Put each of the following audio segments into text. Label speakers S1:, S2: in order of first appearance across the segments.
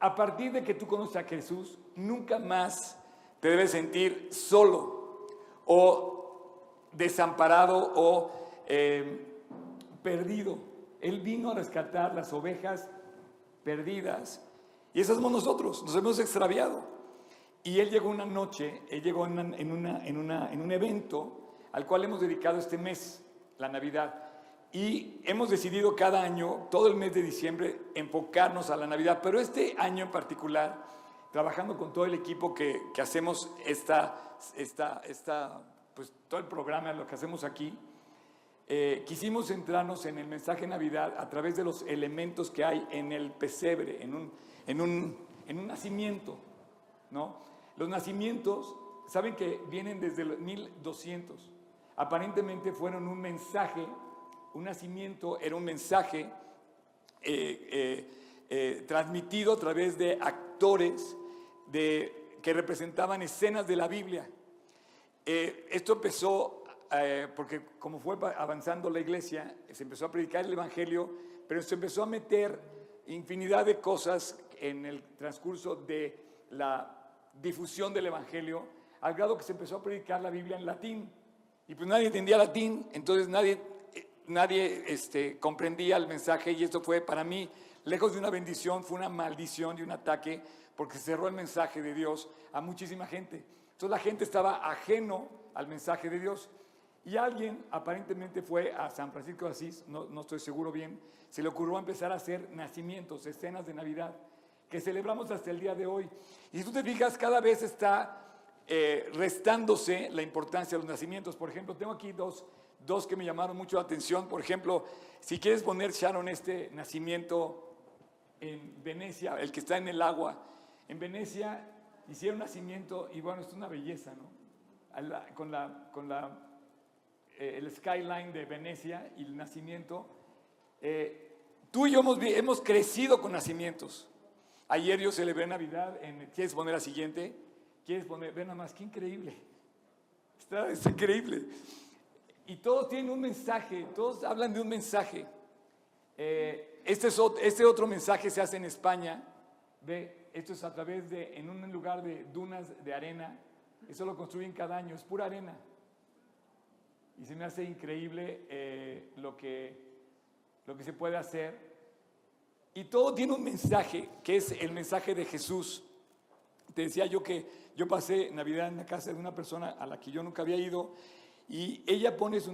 S1: a partir de que tú conoces a Jesús, nunca más te debes sentir solo o desamparado o eh, perdido. Él vino a rescatar las ovejas perdidas y esas somos nosotros, nos hemos extraviado. Y Él llegó una noche, Él llegó en un evento al cual hemos dedicado este mes, la Navidad. Y hemos decidido cada año, todo el mes de diciembre, enfocarnos a la Navidad. Pero este año en particular, trabajando con todo el equipo que, que hacemos esta, esta, esta, pues todo el programa, lo que hacemos aquí, eh, quisimos centrarnos en el mensaje de Navidad a través de los elementos que hay en el pesebre, en un, en un, en un nacimiento. ¿no? Los nacimientos, saben que vienen desde los 1200. Aparentemente fueron un mensaje, un nacimiento era un mensaje eh, eh, eh, transmitido a través de actores que representaban escenas de la Biblia. esto empezó porque como fue avanzando la iglesia, se empezó a predicar el Evangelio, pero se empezó a meter infinidad de cosas en el transcurso de la difusión del Evangelio, al grado que se empezó a predicar la Biblia en latín. Y pues nadie entendía latín, entonces nadie, nadie este, comprendía el mensaje y esto fue para mí, lejos de una bendición, fue una maldición y un ataque, porque cerró el mensaje de Dios a muchísima gente. Entonces la gente estaba ajeno al mensaje de Dios. Y alguien aparentemente fue a San Francisco de Asís, no, estoy seguro bien, se le ocurrió empezar a hacer nacimientos, escenas de Navidad que celebramos hasta el día de hoy. Y si tú te fijas, cada vez está eh, restándose la importancia de los nacimientos. Por ejemplo, tengo aquí dos, dos que me llamaron mucho la atención. Por ejemplo, si quieres poner, Sharon, este nacimiento en Venecia, el que está en el agua, en Venecia hicieron nacimiento y bueno, es una belleza, ¿no? Con, la, con la, eh, el skyline de Venecia y el nacimiento. Eh, tú y yo hemos, hemos crecido con nacimientos. Ayer yo celebré Navidad, en, ¿quieres poner la siguiente? ¿Quieres poner? Ven nada más, qué increíble. Está, es increíble. Y todos tienen un mensaje, todos hablan de un mensaje. Eh, este, es, este otro mensaje se hace en España. Ve, esto es a través de, en un lugar de dunas de arena. Eso lo construyen cada año, es pura arena. Y se me hace increíble eh, lo, que, lo que se puede hacer y todo tiene un mensaje, que es el mensaje de Jesús. Te decía yo que yo pasé Navidad en la casa de una persona a la que yo nunca había ido y ella pone su,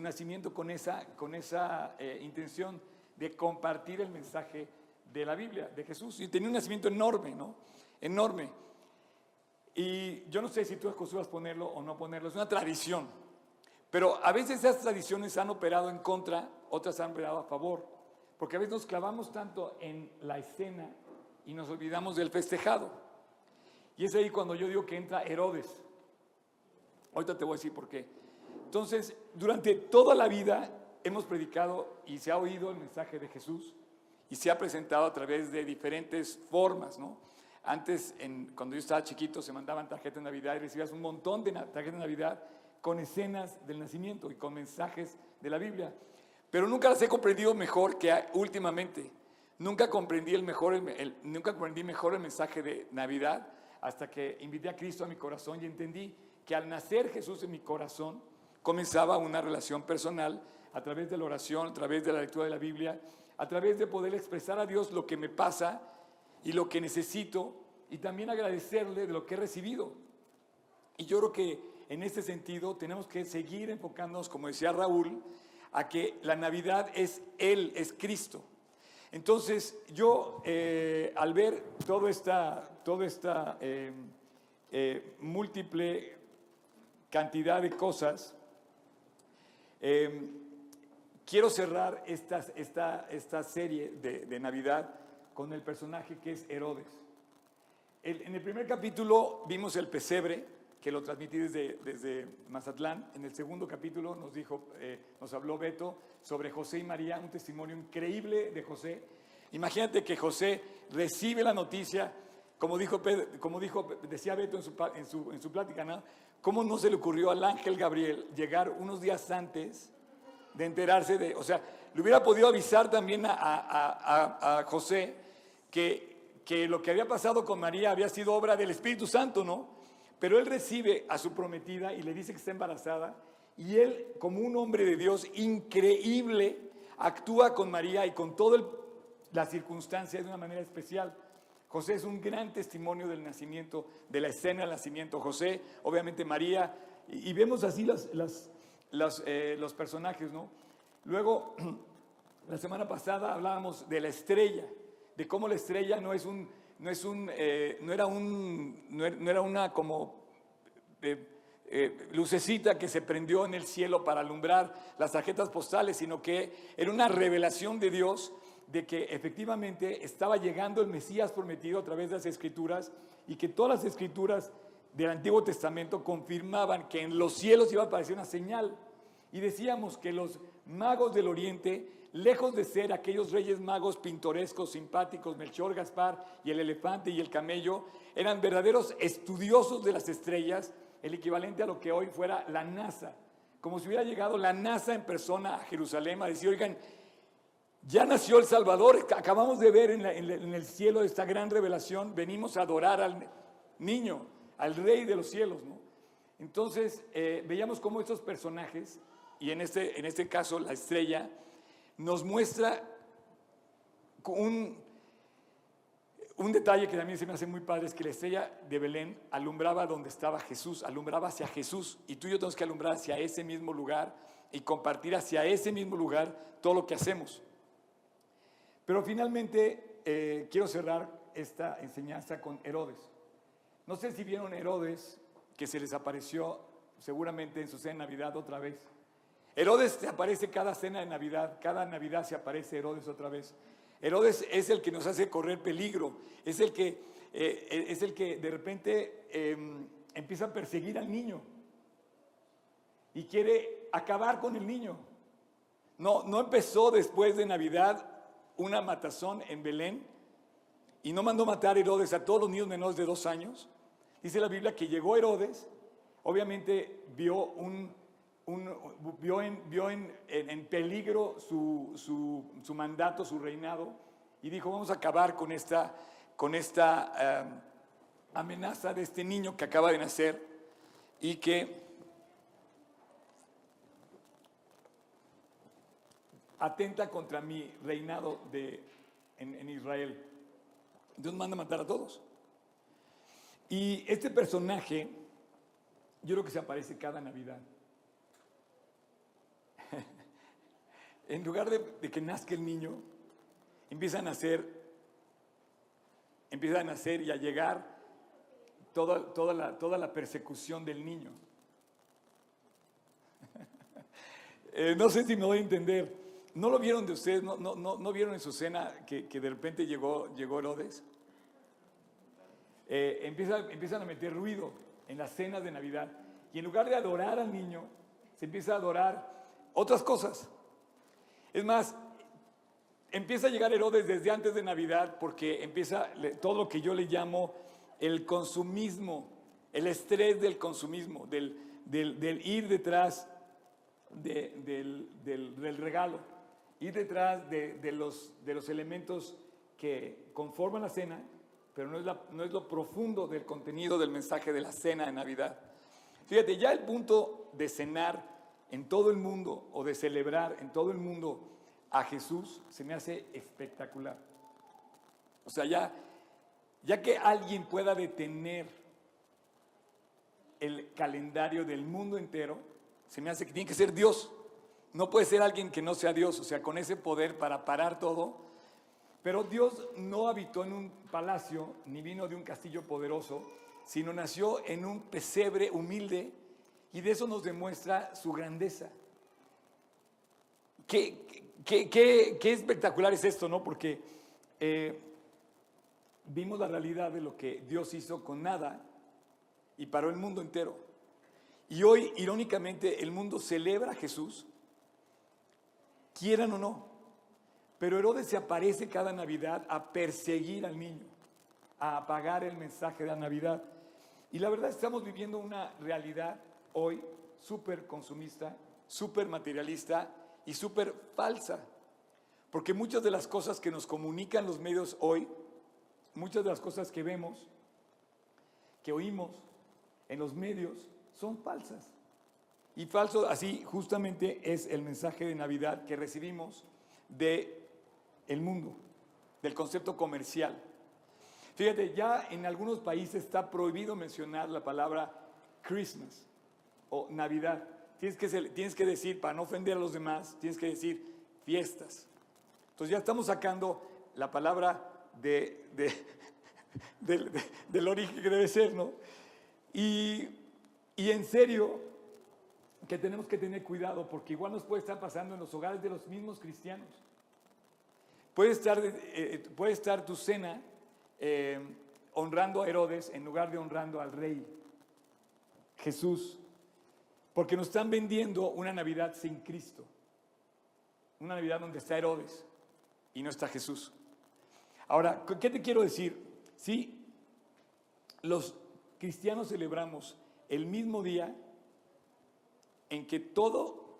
S1: nacimiento con esa, con esa eh, intención de compartir el mensaje de la Biblia, de Jesús. Y tenía un nacimiento enorme, ¿no? Enorme. Y yo no sé si tú acostumbras ponerlo o no ponerlo, es una tradición. Pero a veces esas tradiciones han operado en contra, otras han operado a favor. Porque a veces nos clavamos tanto en la escena y nos olvidamos del festejado. Y es ahí cuando yo digo que entra Herodes. Ahorita te voy a decir por qué. Entonces, durante toda la vida hemos predicado y se ha oído el mensaje de Jesús y se ha presentado a través de diferentes formas, ¿no? Antes, cuando yo estaba chiquito, se mandaban tarjetas de Navidad y recibías un montón de tarjetas de Navidad con escenas del nacimiento y con mensajes de la Biblia. Pero nunca las he comprendido mejor que últimamente. Nunca comprendí, el mejor, nunca comprendí mejor el mensaje de Navidad hasta que invité a Cristo a mi corazón y entendí que al nacer Jesús en mi corazón comenzaba una relación personal a través de la oración, a través de la lectura de la Biblia, a través de poder expresar a Dios lo que me pasa y lo que necesito y también agradecerle de lo que he recibido. Y yo creo que en este sentido tenemos que seguir enfocándonos, como decía Raúl, a que la Navidad es Él, es Cristo. Entonces yo eh, al ver toda esta, toda esta eh, eh, múltiple cantidad de cosas, quiero cerrar esta, esta, esta serie de, Navidad con el personaje que es Herodes. en el primer capítulo vimos el pesebre, que lo transmití desde, desde Mazatlán. En el segundo capítulo nos dijo, eh, nos habló Beto sobre José y María, un testimonio increíble de José. Imagínate que José recibe la noticia, como dijo, como dijo decía Beto en su, en su, en su plática, ¿no? ¿Cómo no se le ocurrió al ángel Gabriel llegar unos días antes de enterarse de, o sea, le hubiera podido avisar también a, José que, que lo que había pasado con María había sido obra del Espíritu Santo, ¿no? Pero él recibe a su prometida y le dice que está embarazada y él, como un hombre de Dios increíble, actúa con María y con toda la circunstancia de una manera especial. José es un gran testimonio del nacimiento, de la escena del nacimiento. José, obviamente María, y, vemos así eh, los personajes, ¿no? Luego, la semana pasada hablábamos de la estrella, de cómo la estrella no es un, no es un, eh, no era un, no era una como eh, lucecita que se prendió en el cielo para alumbrar las tarjetas postales, sino que era una revelación de Dios de que efectivamente estaba llegando el Mesías prometido a través de las escrituras y que todas las escrituras del Antiguo Testamento confirmaban que en los cielos iba a aparecer una señal. Y decíamos que los magos del Oriente, lejos de ser aquellos reyes magos pintorescos, simpáticos, Melchor, Gaspar y el elefante y el camello, eran verdaderos estudiosos de las estrellas el equivalente a lo que hoy fuera la NASA. Como si hubiera llegado la NASA en persona a Jerusalén a decir, oigan, ya nació el Salvador, acabamos de ver en, el cielo esta gran revelación, venimos a adorar al niño, al rey de los cielos. Entonces, eh, veíamos cómo estos personajes, y en este, en este caso la estrella, nos muestra un, un detalle que también se me hace muy padre es que la estrella de Belén alumbraba donde estaba Jesús, alumbraba hacia Jesús. Y tú y yo tenemos que alumbrar hacia ese mismo lugar y compartir hacia ese mismo lugar todo lo que hacemos. Pero finalmente eh, quiero cerrar esta enseñanza con Herodes. No sé si vieron Herodes, que se les apareció seguramente en su cena de Navidad otra vez. Herodes se aparece cada cena de Navidad, cada Navidad se aparece Herodes otra vez. Herodes es el que nos hace correr peligro, es el que, eh, es el que de repente em, empieza a perseguir al niño y quiere acabar con el niño. No, no empezó después de Navidad una matazón en Belén y no mandó matar a Herodes a todos los niños menores de dos años. Dice la Biblia que llegó Herodes, obviamente vio un vio, en, peligro su, mandato, su reinado, y dijo, vamos a acabar con esta, em, amenaza de este niño que acaba de nacer y que atenta contra mi reinado de, en, Israel. Dios manda a matar a todos. Y este personaje, yo creo que se aparece cada Navidad. en lugar de, que nazca el niño, empieza a nacer, empieza a nacer y a llegar toda, toda, la, toda la persecución del niño. Eh, no sé si me voy a entender. ¿No lo vieron de ustedes? ¿No, no, no, vieron en su cena que, de repente llegó, llegó Herodes? Eh, empieza, empiezan a meter ruido en las cenas de Navidad. Y en lugar de adorar al niño, se empieza a adorar otras cosas. Es más, empieza a llegar Herodes desde antes de Navidad porque empieza todo lo que yo le llamo el consumismo, el estrés del consumismo, del, ir detrás del, regalo, ir detrás de, los, de los elementos que conforman la cena, pero no es, no es lo profundo del contenido del mensaje de la cena de Navidad. Fíjate, ya el punto de cenar en todo el mundo o de celebrar en todo el mundo a Jesús se me hace espectacular. O sea, ya, ya que alguien pueda detener el calendario del mundo entero, se me hace que tiene que ser Dios. No puede ser alguien que no sea Dios, o sea, con ese poder para parar todo. Pero Dios no habitó en un palacio, ni vino de un castillo poderoso, sino nació en un pesebre humilde y de eso nos demuestra su grandeza. Qué, qué, espectacular es esto, ¿no? Porque eh, vimos la realidad de lo que Dios hizo con nada y paró el mundo entero. Y hoy, irónicamente, el mundo celebra a Jesús, quieran o no. Pero Herodes se aparece cada Navidad a perseguir al niño, a apagar el mensaje de la Navidad. Y la verdad estamos viviendo una realidad hoy súper consumista, súper materialista y súper falsa. Porque muchas de las cosas que nos comunican los medios hoy muchas de las cosas que vemos, que oímos en los medios, son falsas. Y falso, así justamente es el mensaje de Navidad que recibimos de el mundo, del concepto comercial. Fíjate, ya en algunos países está prohibido mencionar la palabra Christmas o Navidad. Tienes que, decir, para no ofender a los demás, tienes que decir fiestas. Entonces ya estamos sacando la palabra de, del origen que debe ser, ¿no? Y en serio, que tenemos que tener cuidado porque igual nos puede estar pasando en los hogares de los mismos cristianos. Puede estar, eh, eh, puede estar tu cena eh, honrando a Herodes en lugar de honrando al rey Jesús, porque nos están vendiendo una Navidad sin Cristo, una Navidad donde está Herodes y no está Jesús. Ahora, ¿qué te quiero decir? Si los cristianos celebramos el mismo día en que todo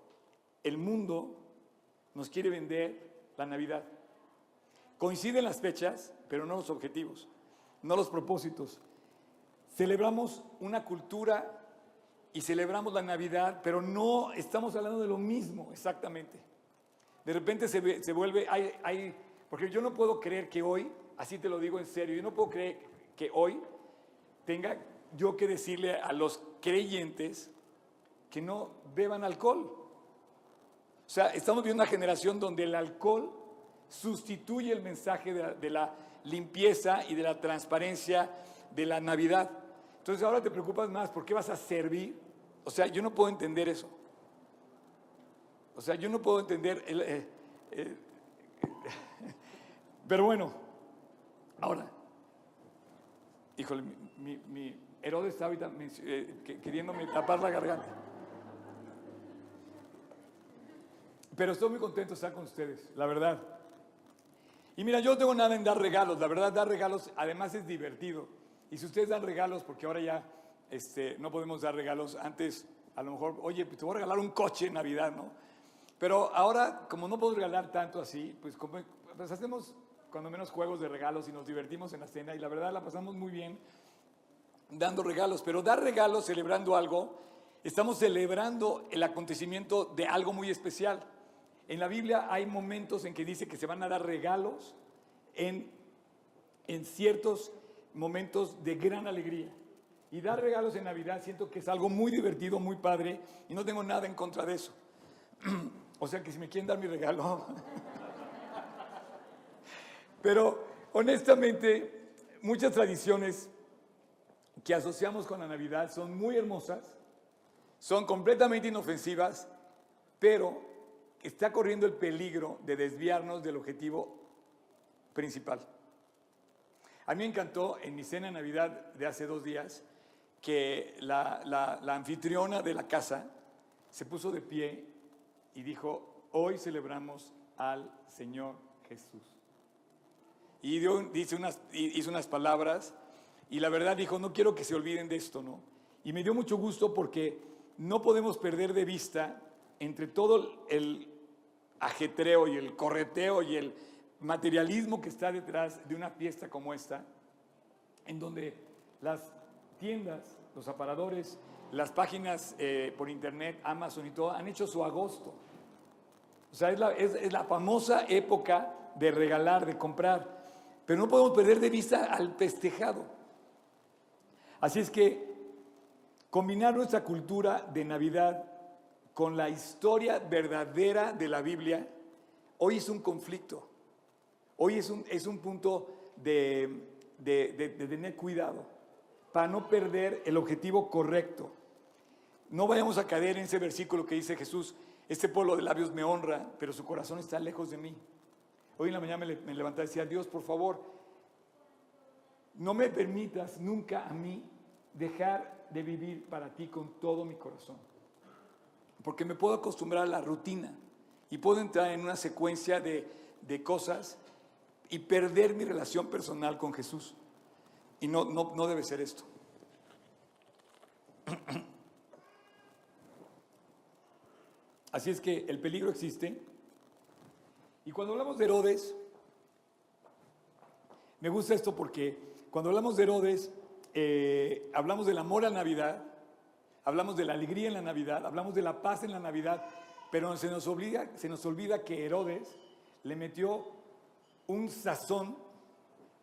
S1: el mundo nos quiere vender la Navidad. Coinciden las fechas, pero no los objetivos, no los propósitos. Celebramos una cultura y celebramos la Navidad, pero no estamos hablando de lo mismo exactamente. De repente se, se vuelve, porque yo no puedo creer que hoy, así te lo digo en serio, yo no puedo creer que hoy tenga yo que decirle a los creyentes que no beban alcohol. O sea, estamos viendo una generación donde el alcohol sustituye el mensaje de la, limpieza y de la transparencia de la Navidad. Entonces ahora te preocupas más, ¿por qué vas a servir? O sea, yo no puedo entender eso. O sea, yo no puedo entender... El, eh, eh, pero bueno, ahora, híjole, mi, Herodes está ahorita eh, queriéndome tapar la garganta. Pero estoy muy contento de estar con ustedes, la verdad. Y mira, yo no tengo nada en dar regalos, la verdad, dar regalos además es divertido. Y si ustedes dan regalos, porque ahora ya este, no podemos dar regalos, antes a lo mejor, oye, pues te voy a regalar un coche en Navidad, ¿no? Pero ahora, como no puedo regalar tanto así, pues, como, pues hacemos cuando menos juegos de regalos y nos divertimos en la cena y la verdad la pasamos muy bien dando regalos. Pero dar regalos celebrando algo, estamos celebrando el acontecimiento de algo muy especial. En la Biblia hay momentos en que dice que se van a dar regalos en, en ciertos momentos de gran alegría. Y dar regalos en Navidad siento que es algo muy divertido, muy padre, y no tengo nada en contra de eso. o sea que si me quieren dar mi regalo. Pero honestamente, muchas tradiciones que asociamos con la Navidad son muy hermosas, son completamente inofensivas, pero está corriendo el peligro de desviarnos del objetivo principal. A mí me encantó en mi cena de Navidad de hace dos días que la, anfitriona de la casa se puso de pie y dijo, hoy celebramos al Señor Jesús. Y dice unas, hizo unas palabras y la verdad dijo, no quiero que se olviden de esto, ¿no? Y me dio mucho gusto porque no podemos perder de vista entre todo el ajetreo y el correteo y el materialismo que está detrás de una fiesta como esta, en donde las tiendas, los aparadores, las páginas eh, por internet, Amazon y todo, han hecho su agosto. O sea, es la, es la famosa época de regalar, de comprar. Pero no podemos perder de vista al festejado. Así es que combinar nuestra cultura de Navidad con la historia verdadera de la Biblia, hoy es un conflicto. Hoy es un, es un punto de, tener cuidado para no perder el objetivo correcto. No vayamos a caer en ese versículo que dice Jesús, este pueblo de labios me honra, pero su corazón está lejos de mí. Hoy en la mañana me, me levanté y decía, Dios, por favor, no me permitas nunca a mí dejar de vivir para ti con todo mi corazón porque me puedo acostumbrar a la rutina y puedo entrar en una secuencia de, cosas y perder mi relación personal con Jesús. Y no, no, no debe ser esto. Así es que el peligro existe. Y cuando hablamos de Herodes, Me gusta esto porque cuando hablamos de Herodes, eh, hablamos del amor a Navidad, hablamos de la alegría en la Navidad, hablamos de la paz en la Navidad, pero se nos, olvida, que Herodes le metió un sazón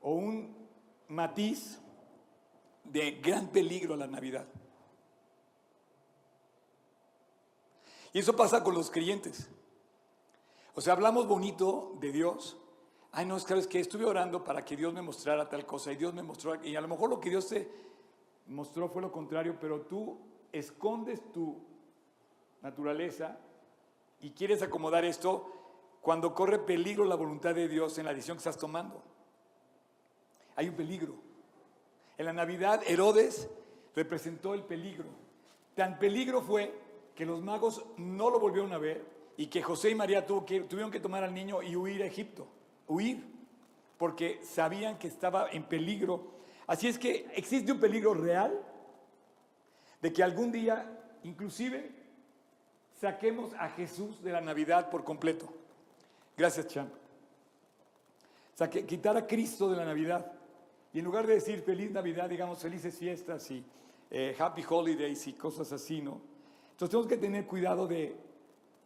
S1: o un matiz de gran peligro a la Navidad. Y eso pasa con los creyentes. O sea, hablamos bonito de Dios. Ay, no, es que, que estuve orando para que Dios me mostrara tal cosa y Dios me mostró, y a lo mejor lo que Dios te mostró fue lo contrario, pero tú escondes tu naturaleza y quieres acomodar esto cuando corre peligro la voluntad de Dios en la decisión que estás tomando. Hay un peligro. En la Navidad, Herodes representó el peligro. Tan peligro fue que los magos no lo volvieron a ver y que José y María tuvieron que tomar al niño y huir a Egipto, huir, porque sabían que estaba en peligro. Así es que existe un peligro real de que algún día, inclusive, saquemos a Jesús de la Navidad por completo. Gracias, Champ. Quitar a Cristo de la Navidad. Y en lugar de decir feliz Navidad, digamos felices fiestas y eh, happy holidays y cosas así, ¿no? Entonces tenemos que tener cuidado de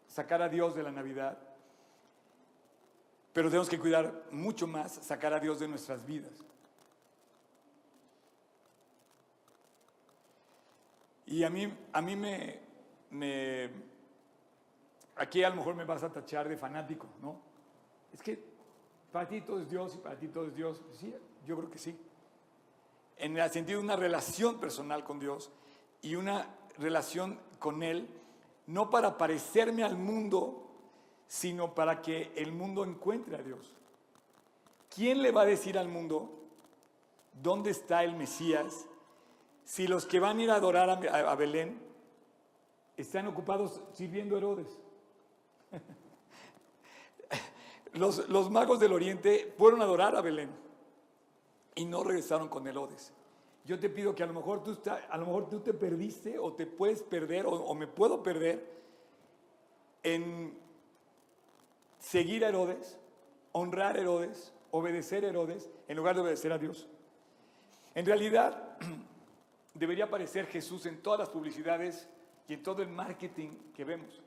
S1: sacar a Dios de la Navidad, pero tenemos que cuidar mucho más sacar a Dios de nuestras vidas. Y a mí, a mí me, me, aquí a lo mejor me vas a tachar de fanático, ¿no? Es que para ti todo es Dios y para ti todo es Dios. Sí, yo creo que sí. En el sentido de una relación personal con Dios y una relación con Él no para parecerme al mundo, sino para que el mundo encuentre a Dios. ¿Quién le va a decir al mundo dónde está el Mesías si los que van a ir a adorar a, Belén están ocupados sirviendo a Herodes? Los, magos del oriente fueron a adorar a Belén y no regresaron con Herodes. Yo te pido que a lo mejor tú, a lo mejor tú te perdiste o te puedes perder o, me puedo perder en seguir a Herodes, honrar a Herodes, obedecer a Herodes, en lugar de obedecer a Dios. En realidad, debería aparecer Jesús en todas las publicidades y en todo el marketing que vemos.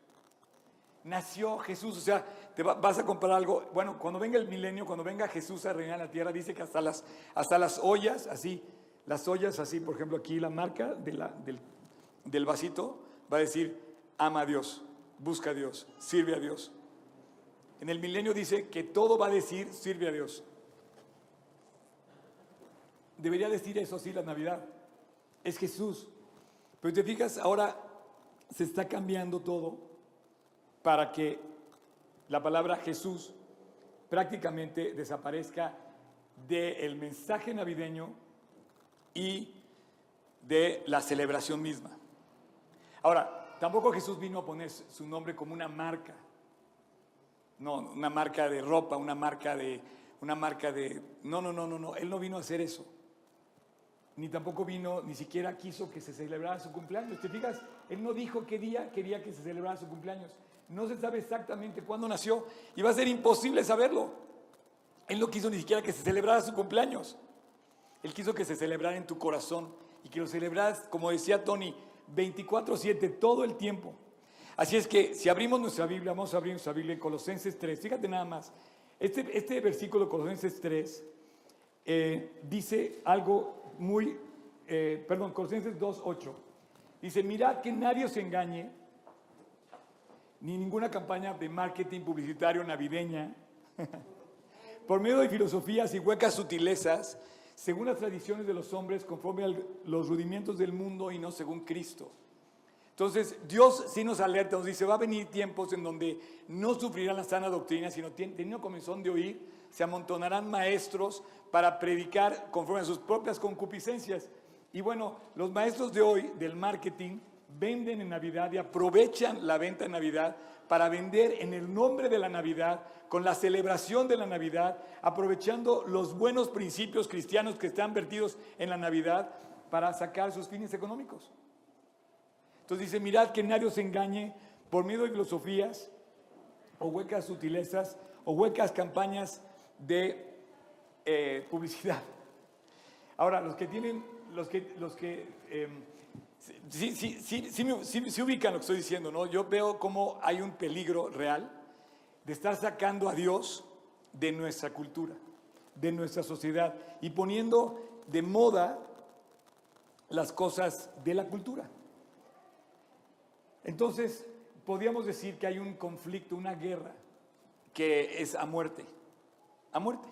S1: Nació Jesús, o sea, te vas a comprar algo. Bueno, cuando venga el milenio, cuando venga Jesús a reinar la tierra, dice que hasta las, hasta las ollas, así, las ollas así, por ejemplo, aquí la marca del, del vasito va a decir, ama a Dios, busca a Dios, sirve a Dios. En el milenio dice que todo va a decir, sirve a Dios. Debería decir eso sí la Navidad. Es Jesús. Pero te fijas, ahora se está cambiando todo para que la palabra Jesús prácticamente desaparezca del mensaje navideño y de la celebración misma. Ahora, tampoco Jesús vino a poner su nombre como una marca. No, una marca de ropa, una marca de una marca de No, no, no, no, no, él no vino a hacer eso. Ni tampoco vino, ni siquiera quiso que se celebrara su cumpleaños. ¿Te fijas? Él no dijo qué día quería que se celebrara su cumpleaños. No se sabe exactamente cuándo nació y va a ser imposible saberlo. Él no quiso ni siquiera que se celebrara su cumpleaños. Él quiso que se celebrara en tu corazón y que lo celebras, como decía Tony, 24/7, todo el tiempo. Así es que si abrimos nuestra Biblia, vamos a abrir nuestra Biblia en Colosenses 3. Fíjate nada más, este, este versículo Colosenses 3 eh, dice algo muy, eh, perdón, Colosenses 2.8. Dice, mirad que nadie se engañe, ni ninguna campaña de marketing publicitario navideña, por medio de filosofías y huecas sutilezas, según las tradiciones de los hombres, conforme a los rudimientos del mundo y no según Cristo. Entonces, Dios sí nos alerta, nos dice, va a venir tiempos en donde no sufrirán la sana doctrina, sino teniendo comenzón de oír, se amontonarán maestros para predicar conforme a sus propias concupiscencias. Y bueno, los maestros de hoy del marketing venden en Navidad y aprovechan la venta en Navidad para vender en el nombre de la Navidad, con la celebración de la Navidad, aprovechando los buenos principios cristianos que están vertidos en la Navidad para sacar sus fines económicos. Entonces dice, mirad que nadie os engañe por medio de filosofías o huecas sutilezas o huecas campañas de eh, publicidad. Ahora, los que tienen, los que, los que sí, sí, sí, sí, sí, ubican lo que estoy diciendo, ¿no? Yo veo cómo hay un peligro real de estar sacando a Dios de nuestra cultura, de nuestra sociedad y poniendo de moda las cosas de la cultura. Entonces, podríamos decir que hay un conflicto, una guerra, que es a muerte, a muerte.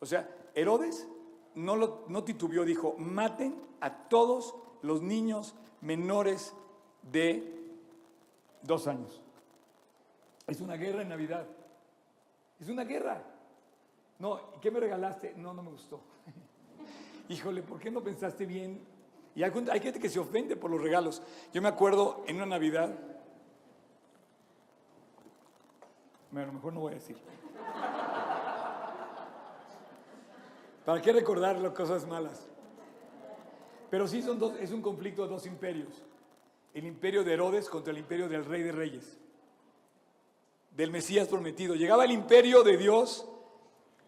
S1: O sea, Herodes no, lo, no titubeó, dijo, maten a todos los niños menores de dos años. Es una guerra en Navidad. Es una guerra. No, ¿qué me regalaste? No, no me gustó. Híjole, ¿por qué no pensaste bien? Y hay, gente que se ofende por los regalos. Yo me acuerdo en una Navidad, bueno, mejor no voy a decir. ¿Para qué recordar las cosas malas? Pero sí son dos, es un conflicto de dos imperios. El imperio de Herodes contra el imperio del rey de reyes, del Mesías prometido. Llegaba el imperio de Dios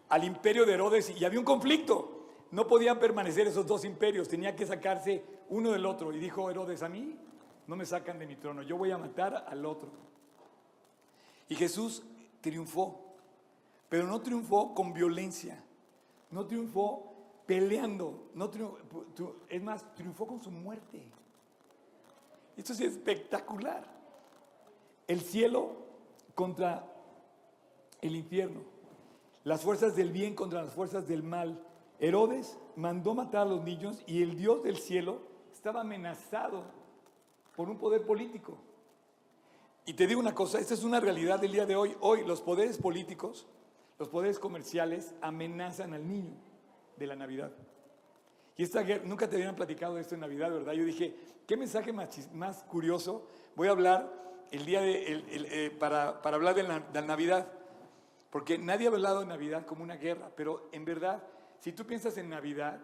S1: al imperio de Herodes y había un conflicto. No podían permanecer esos dos imperios, tenía que sacarse uno del otro. Y dijo Herodes, a mí no me sacan de mi trono, yo voy a matar al otro. Y Jesús triunfó, pero no triunfó con violencia no triunfó peleando, no es más, triunfó con su muerte. Esto es espectacular. El cielo contra el infierno, las fuerzas del bien contra las fuerzas del mal. Herodes mandó matar a los niños y el Dios del cielo estaba amenazado por un poder político. Y te digo una cosa, esta es una realidad del día de hoy. Hoy los poderes políticos los poderes comerciales amenazan al niño de la Navidad. Y esta guerra, nunca te habían platicado esto en Navidad, ¿verdad? Yo dije, ¿qué mensaje más, curioso? Voy a hablar el día de, eh, para, hablar de la, Navidad. Porque nadie ha hablado de Navidad como una guerra, pero en verdad, si tú piensas en Navidad,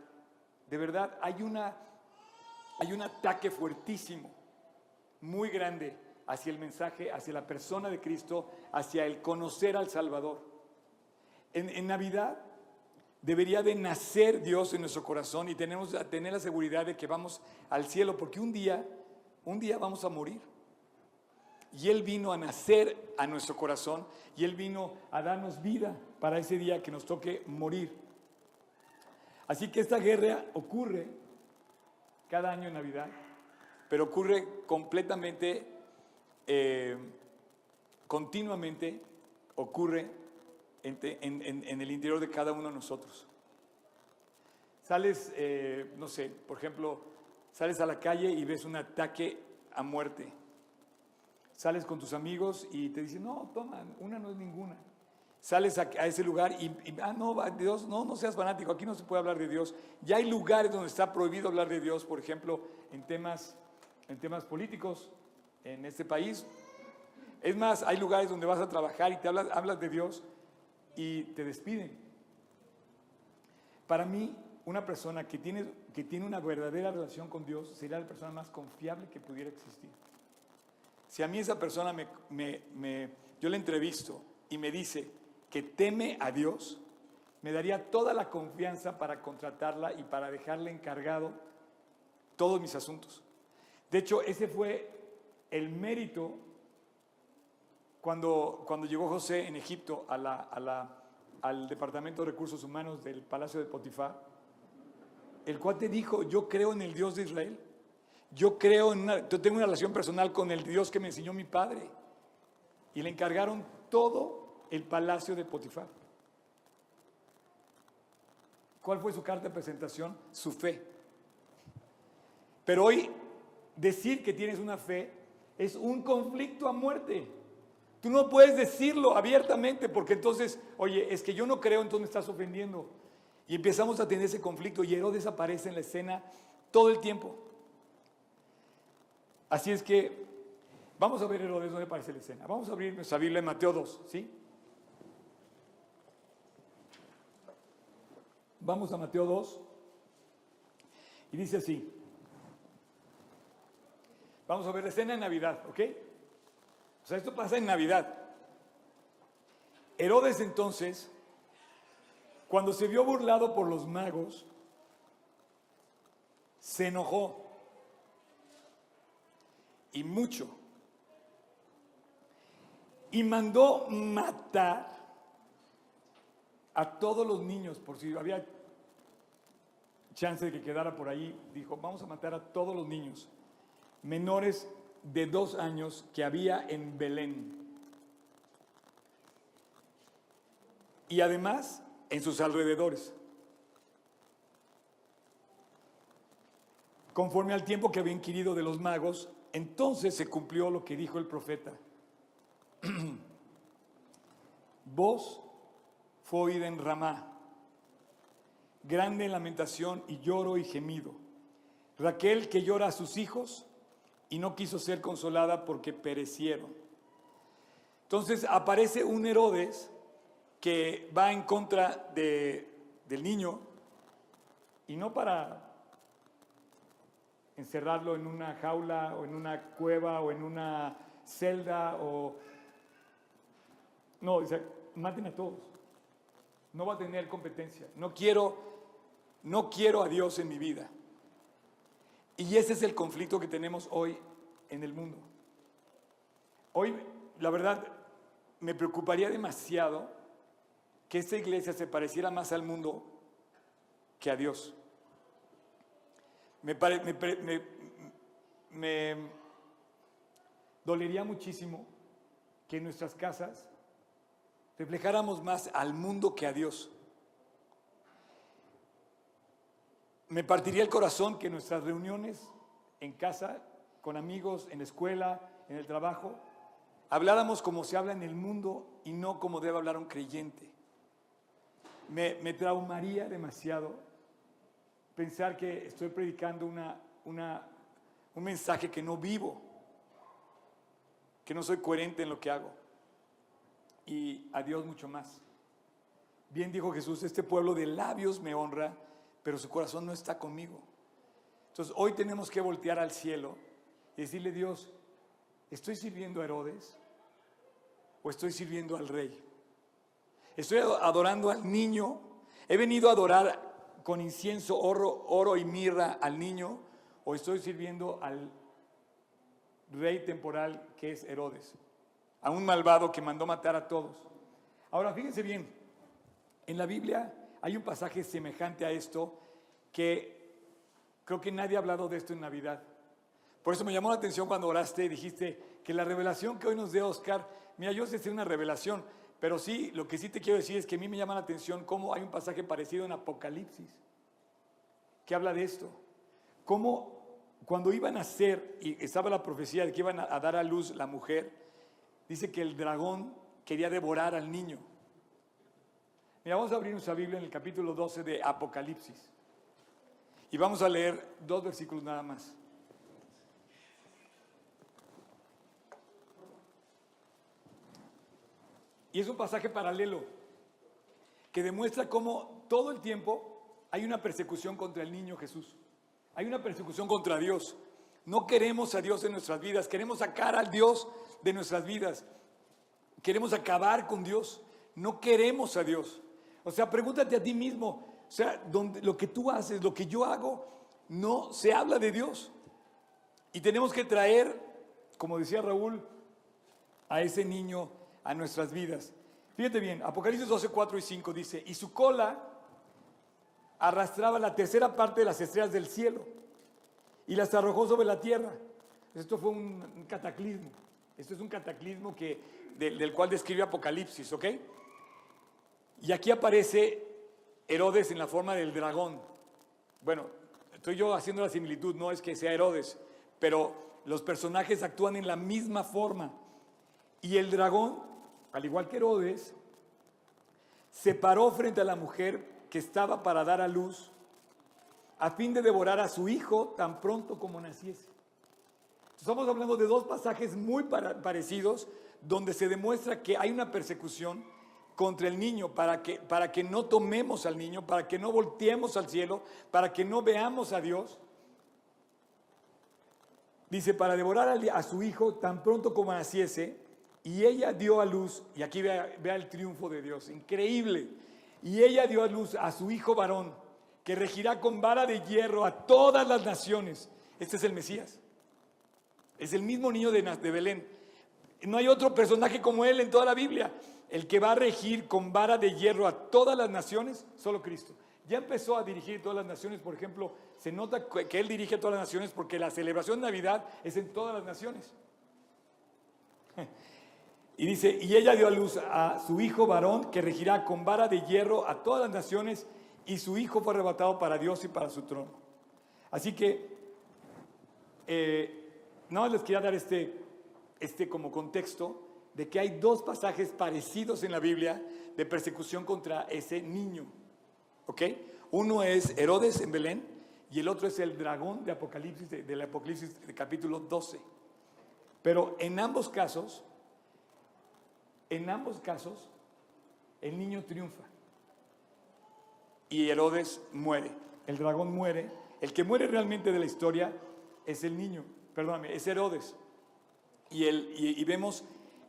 S1: de verdad hay un ataque fuertísimo, muy grande, hacia el mensaje, hacia la persona de Cristo, hacia el conocer al Salvador. En, Navidad debería de nacer Dios en nuestro corazón y tenemos que tener la seguridad de que vamos al cielo, porque un día, un día vamos a morir. Y Él vino a nacer a nuestro corazón y Él vino a darnos vida para ese día que nos toque morir. Así que esta guerra ocurre cada año en Navidad, pero ocurre completamente, eh, continuamente, ocurre en, el interior de cada uno de nosotros. Sales, eh, no sé, por ejemplo, sales a la calle y ves un ataque a muerte. Sales con tus amigos y te dicen, no, toma, una no es ninguna. Sales a, ese lugar y, ah, no, Dios, no, no seas fanático, aquí no se puede hablar de Dios. Ya hay lugares donde está prohibido hablar de Dios, por ejemplo, en temas, en temas políticos en este país. Es más, hay lugares donde vas a trabajar y te hablas, hablas de Dios y te despiden. Para mí, una persona que tiene, que tiene una verdadera relación con Dios sería la persona más confiable que pudiera existir. Si a mí esa persona me, yo la entrevisto y me dice que teme a Dios, me daría toda la confianza para contratarla y para dejarle encargado todos mis asuntos. De hecho, ese fue el mérito cuando, cuando llegó José en Egipto a la, al Departamento de Recursos Humanos del Palacio de Potifar, el cual te dijo, yo creo en el Dios de Israel. Yo creo en una, yo tengo una relación personal con el Dios que me enseñó mi padre. Y le encargaron todo el palacio de Potifar. ¿Cuál fue su carta de presentación? Su fe. Pero hoy decir que tienes una fe es un conflicto a muerte. Tú no puedes decirlo abiertamente porque entonces, oye, es que yo no creo, entonces me estás ofendiendo. Y empezamos a tener ese conflicto y Herodes aparece en la escena todo el tiempo. Así es que vamos a ver Herodes dónde aparece la escena. Vamos a abrir nuestra Biblia en Mateo 2, ¿sí? Vamos a Mateo 2 y dice así. Vamos a ver la escena de Navidad, ¿ok? O sea, esto pasa en Navidad. Herodes entonces Cuando se vio burlado por los magos, se enojó. Y mucho. Y mandó matar a todos los niños, por si había chance de que quedara por ahí, dijo, vamos a matar a todos los niños menores de dos años que había en Belén. Y además en sus alrededores. Conforme al tiempo que había inquirido de los magos, entonces se cumplió lo que dijo el profeta. Voz fue oída en Ramá, grande lamentación y lloro y gemido. Raquel que llora a sus hijos y no quiso ser consolada porque perecieron. Entonces aparece un Herodes que va en contra de, del niño y no para encerrarlo en una jaula o en una cueva o en una celda o... No, dice, maten a todos. No va a tener competencia. No quiero, no quiero a Dios en mi vida. Y ese es el conflicto que tenemos hoy en el mundo. Hoy, la verdad, me preocuparía demasiado que esta iglesia se pareciera más al mundo que a Dios. Me, me, dolería muchísimo que en nuestras casas reflejáramos más al mundo que a Dios. Me partiría el corazón que nuestras reuniones en casa, con amigos, en la escuela, en el trabajo, habláramos como se habla en el mundo y no como debe hablar un creyente. Me, me traumaría demasiado pensar que estoy predicando una, una, un mensaje que no vivo, que no soy coherente en lo que hago. Y a Dios mucho más. Bien dijo Jesús, este pueblo de labios me honra, pero su corazón no está conmigo. Entonces hoy tenemos que voltear al cielo y decirle, Dios, ¿estoy sirviendo a Herodes o estoy sirviendo al rey? ¿Estoy adorando al niño? ¿He venido a adorar con incienso, oro, oro y mirra al niño o estoy sirviendo al rey temporal que es Herodes, a un malvado que mandó matar a todos. Ahora, fíjense bien, en la Biblia hay un pasaje semejante a esto que creo que nadie ha hablado de esto en Navidad. Por eso me llamó la atención cuando oraste y dijiste que la revelación que hoy nos dio Oscar, mira, yo sé si una revelación, pero sí, lo que sí te quiero decir es que a mí me llama la atención cómo hay un pasaje parecido en Apocalipsis que habla de esto. Cómo cuando iban a ser, y estaba la profecía de que iban a, dar a luz la mujer, dice que el dragón quería devorar al niño. Vamos a abrir nuestra Biblia en el capítulo 12 de Apocalipsis. Y vamos a leer dos versículos nada más. Y es un pasaje paralelo que demuestra cómo todo el tiempo hay una persecución contra el niño Jesús. Hay una persecución contra Dios. No queremos a Dios en nuestras vidas, queremos sacar al Dios de nuestras vidas. Queremos acabar con Dios. No queremos a Dios. O sea, pregúntate a ti mismo, o sea, donde, lo que tú haces, lo que yo hago, no se habla de Dios. Y tenemos que traer, como decía Raúl, a ese niño a nuestras vidas. Fíjate bien, Apocalipsis 12, 4 y 5 dice, y su cola arrastraba la tercera parte de las estrellas del cielo y las arrojó sobre la tierra. Esto fue un, cataclismo. Esto es un cataclismo que, del, cual describe Apocalipsis, ¿ok? Y aquí aparece Herodes en la forma del dragón. Bueno, estoy yo haciendo la similitud, no es que sea Herodes, pero los personajes actúan en la misma forma. Y el dragón al igual que Herodes, se paró frente a la mujer que estaba para dar a luz a fin de devorar a su hijo tan pronto como naciese. Estamos hablando de dos pasajes muy parecidos donde se demuestra que hay una persecución contra el niño para que, para que no tomemos al niño, para que no volteemos al cielo, para que no veamos a Dios. Dice, para devorar a su hijo tan pronto como naciese, y ella dio a luz, y aquí vea, el triunfo de Dios, increíble. Y ella dio a luz a su hijo varón, que regirá con vara de hierro a todas las naciones. Este es el Mesías. Es el mismo niño de, de Belén. No hay otro personaje como él en toda la Biblia. El que va a regir con vara de hierro a todas las naciones, solo Cristo. Ya empezó a dirigir todas las naciones, por ejemplo, se nota que él dirige a todas las naciones porque la celebración de Navidad es en todas las naciones. Y dice, y ella dio a luz a su hijo varón que regirá con vara de hierro a todas las naciones y su hijo fue arrebatado para Dios y para su trono. Así que, eh, no les quería dar este, este como contexto de que hay dos pasajes parecidos en la Biblia de persecución contra ese niño. ¿Ok? Uno es Herodes en Belén y el otro es el dragón de Apocalipsis, del Apocalipsis capítulo 12. Pero en ambos casos, en ambos casos, el niño triunfa y Herodes muere. El dragón muere. El que muere realmente de la historia es el niño, perdóname, es Herodes. Y, el, y, vemos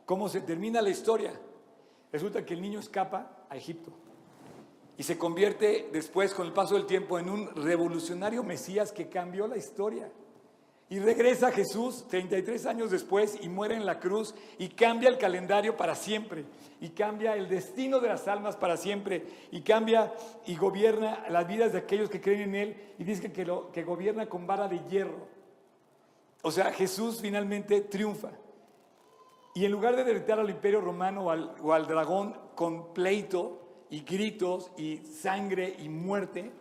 S1: cómo se termina la historia. Resulta que el niño escapa a Egipto y se convierte después, con el paso del tiempo, en un revolucionario Mesías que cambió la historia. Y regresa Jesús 33 años después y muere en la cruz y cambia el calendario para siempre. Y cambia el destino de las almas para siempre. Y cambia y gobierna las vidas de aquellos que creen en Él. Y dice que, lo, que gobierna con vara de hierro. O sea, Jesús finalmente triunfa. Y en lugar de derritar al imperio romano o al, o al dragón con pleito y gritos y sangre y muerte,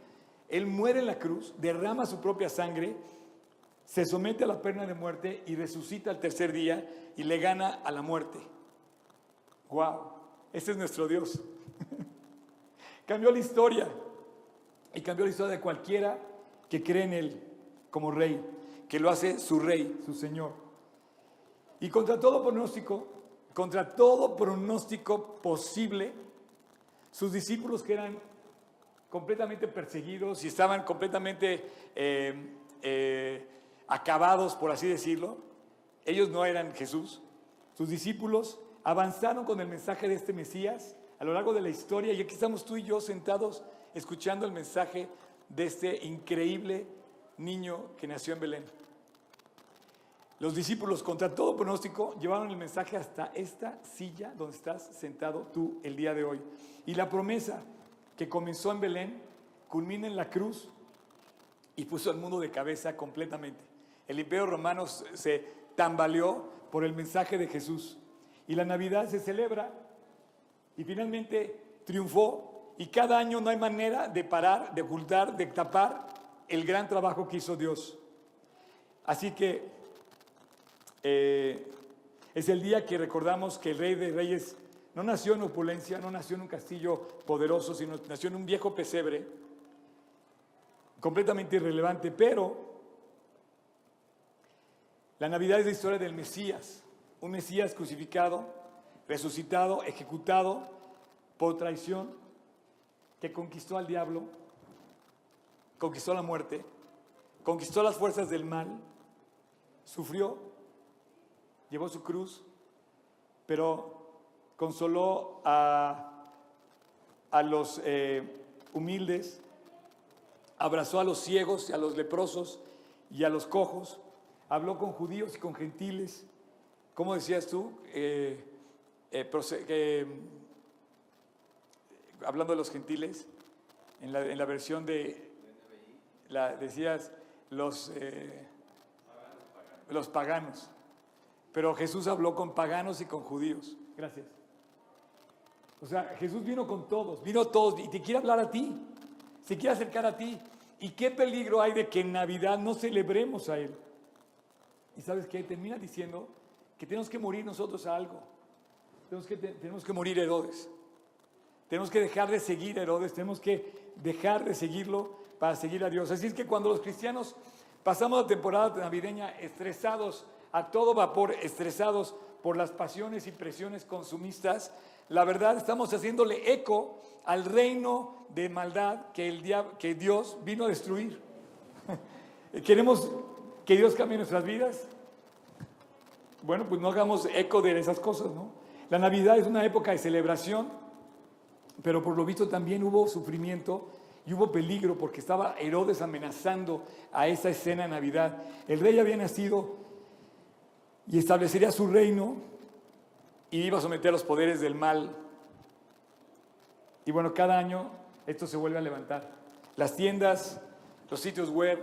S1: Él muere en la cruz, derrama su propia sangre se somete a la pena de muerte y resucita al tercer día y le gana a la muerte. ¡Wow! Ese es nuestro Dios. cambió la historia y cambió la historia de cualquiera que cree en Él como rey, que lo hace su rey, su Señor. Y contra todo pronóstico, contra todo pronóstico posible, sus discípulos que eran completamente perseguidos y estaban completamente eh, eh, acabados, por así decirlo. Ellos no eran Jesús. Sus discípulos avanzaron con el mensaje de este Mesías a lo largo de la historia y aquí estamos tú y yo sentados escuchando el mensaje de este increíble niño que nació en Belén. Los discípulos, contra todo pronóstico, llevaron el mensaje hasta esta silla donde estás sentado tú el día de hoy. Y la promesa que comenzó en Belén culmina en la cruz y puso al mundo de cabeza completamente. El imperio romano se tambaleó por el mensaje de Jesús. Y la Navidad se celebra y finalmente triunfó. Y cada año no hay manera de parar, de ocultar, de tapar el gran trabajo que hizo Dios. Así que eh, es el día que recordamos que el Rey de Reyes no nació en opulencia, no nació en un castillo poderoso, sino nació en un viejo pesebre, completamente irrelevante, pero la Navidad es la historia del Mesías, un Mesías crucificado, resucitado, ejecutado por traición, que conquistó al diablo, conquistó la muerte, conquistó las fuerzas del mal, sufrió, llevó su cruz, pero consoló a, a los eh, humildes, abrazó a los ciegos y a los leprosos y a los cojos, habló con judíos y con gentiles. ¿Cómo decías tú? Eh, eh, hablando de los gentiles, en la, versión de, la, decías los, los paganos. Pero Jesús habló con paganos y con judíos. Gracias. O sea, Jesús vino con todos, vino todos y te quiere hablar a ti, se quiere acercar a ti. ¿Y qué peligro hay de que en Navidad no celebremos a Él? Y sabes qué? Termina diciendo que tenemos que morir nosotros a algo. Tenemos que, tenemos que morir Herodes. Tenemos que dejar de seguir a Herodes. Tenemos que dejar de seguirlo para seguir a Dios. Así es que cuando los cristianos pasamos la temporada navideña estresados, a todo vapor, estresados por las pasiones y presiones consumistas, la verdad estamos haciéndole eco al reino de maldad que, el que Dios vino a destruir. Queremos que Dios cambie nuestras vidas. Bueno, pues no hagamos eco de esas cosas, ¿no? La Navidad es una época de celebración, pero por lo visto también hubo sufrimiento y hubo peligro porque estaba Herodes amenazando a esa escena de Navidad. El rey había nacido y establecería su reino y iba a someter a los poderes del mal. Y bueno, cada año esto se vuelve a levantar. Las tiendas, los sitios web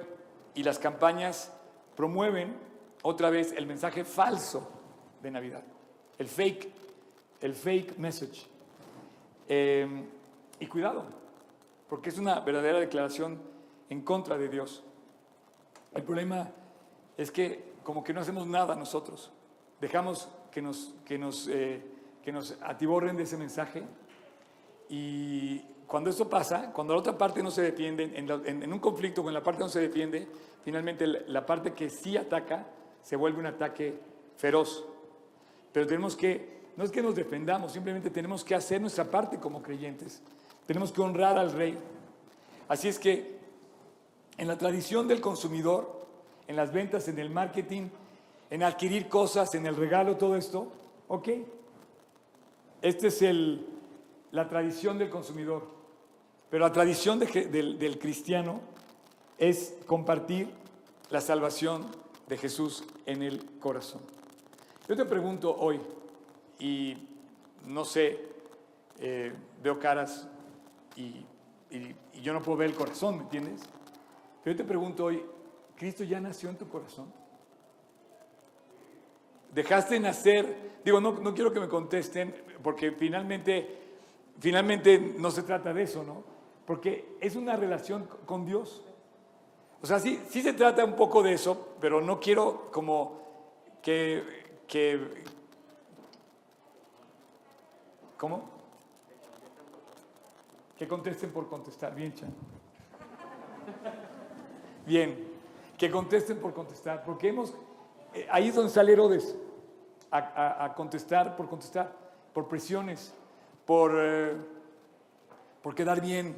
S1: y las campañas promueven otra vez el mensaje falso de Navidad, el fake, el fake message. Em, y cuidado, porque es una verdadera declaración en contra de Dios. El problema es que como que no hacemos nada nosotros, dejamos que nos, que nos, eh, que nos atiborren de ese mensaje y cuando esto pasa, cuando la otra parte no se defiende, en, un conflicto con la parte no se defiende, finalmente la, parte que sí ataca se vuelve un ataque feroz. Pero tenemos que, no es que nos defendamos, simplemente tenemos que hacer nuestra parte como creyentes. Tenemos que honrar al rey. Así es que en la tradición del consumidor, en las ventas, en el marketing, en adquirir cosas, en el regalo, todo esto, ok. Esta es el, la tradición del consumidor. Pero la tradición del, cristiano es compartir la salvación de Jesús en el corazón. Yo te pregunto hoy, y no sé, eh, veo caras y, y, yo no puedo ver el corazón, ¿me entiendes? Pero yo te pregunto hoy, ¿Cristo ya nació en tu corazón? ¿Dejaste nacer? Digo, no, no quiero que me contesten, porque finalmente, finalmente no se trata de eso, ¿no? porque es una relación con Dios. O sea, sí, sí se trata un poco de eso, pero no quiero como que, que ¿cómo? Que contesten por contestar. Bien, Chan. Bien, que contesten por contestar, porque hemos, eh, ahí es donde sale Herodes, a, contestar por contestar, por presiones, por, eh, por quedar bien,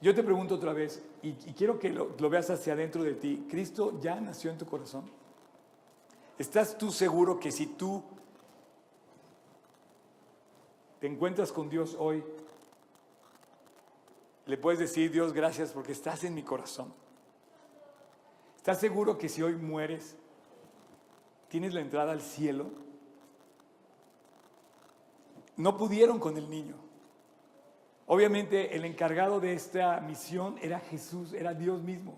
S1: yo te pregunto otra vez, y, quiero que lo, veas hacia adentro de ti, ¿Cristo ya nació en tu corazón? ¿Estás tú seguro que si tú te encuentras con Dios hoy, le puedes decir, Dios, gracias porque estás en mi corazón? ¿Estás seguro que si hoy mueres, tienes la entrada al cielo? No pudieron con el niño. Obviamente el encargado de esta misión era Jesús, era Dios mismo.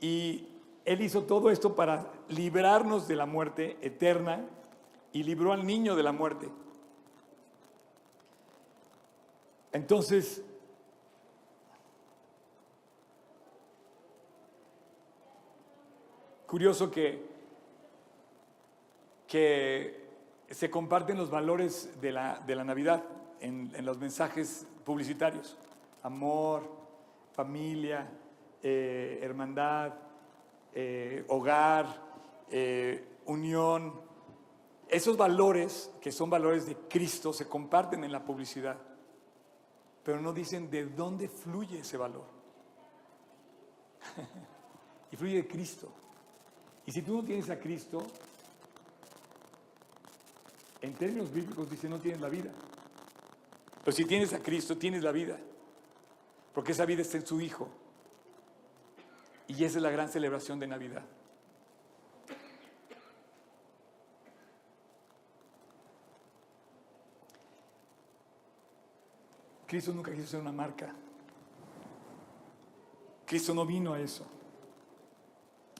S1: Y Él hizo todo esto para librarnos de la muerte eterna y libró al niño de la muerte. Entonces, curioso que, que se comparten los valores de la, de la Navidad en, los mensajes publicitarios. Amor, familia, eh, hermandad, eh, hogar, eh, unión. Esos valores, que son valores de Cristo, se comparten en la publicidad, pero no dicen de dónde fluye ese valor. y fluye de Cristo. Y si tú no tienes a Cristo, en términos bíblicos dice no tienes la vida. Pero si tienes a Cristo, tienes la vida. Porque esa vida está en su Hijo. Y esa es la gran celebración de Navidad. Cristo nunca quiso ser una marca. Cristo no vino a eso.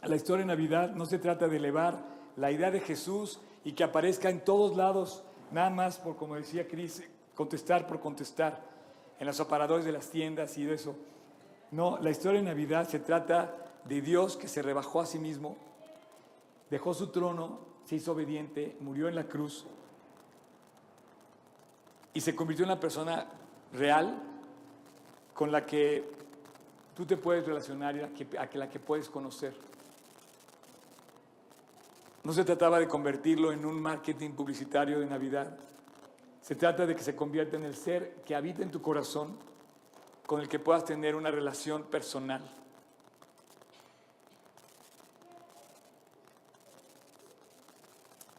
S1: La historia de Navidad no se trata de elevar la idea de Jesús y que aparezca en todos lados, nada más por, como decía Cris, contestar por contestar en los aparadores de las tiendas y de eso. No, la historia de Navidad se trata de Dios que se rebajó a sí mismo, dejó su trono, se hizo obediente, murió en la cruz y se convirtió en una persona real con la que tú te puedes relacionar y a, que, a la que puedes conocer. No se trataba de convertirlo en un marketing publicitario de Navidad. Se trata de que se convierta en el ser que habita en tu corazón, con el que puedas tener una relación personal.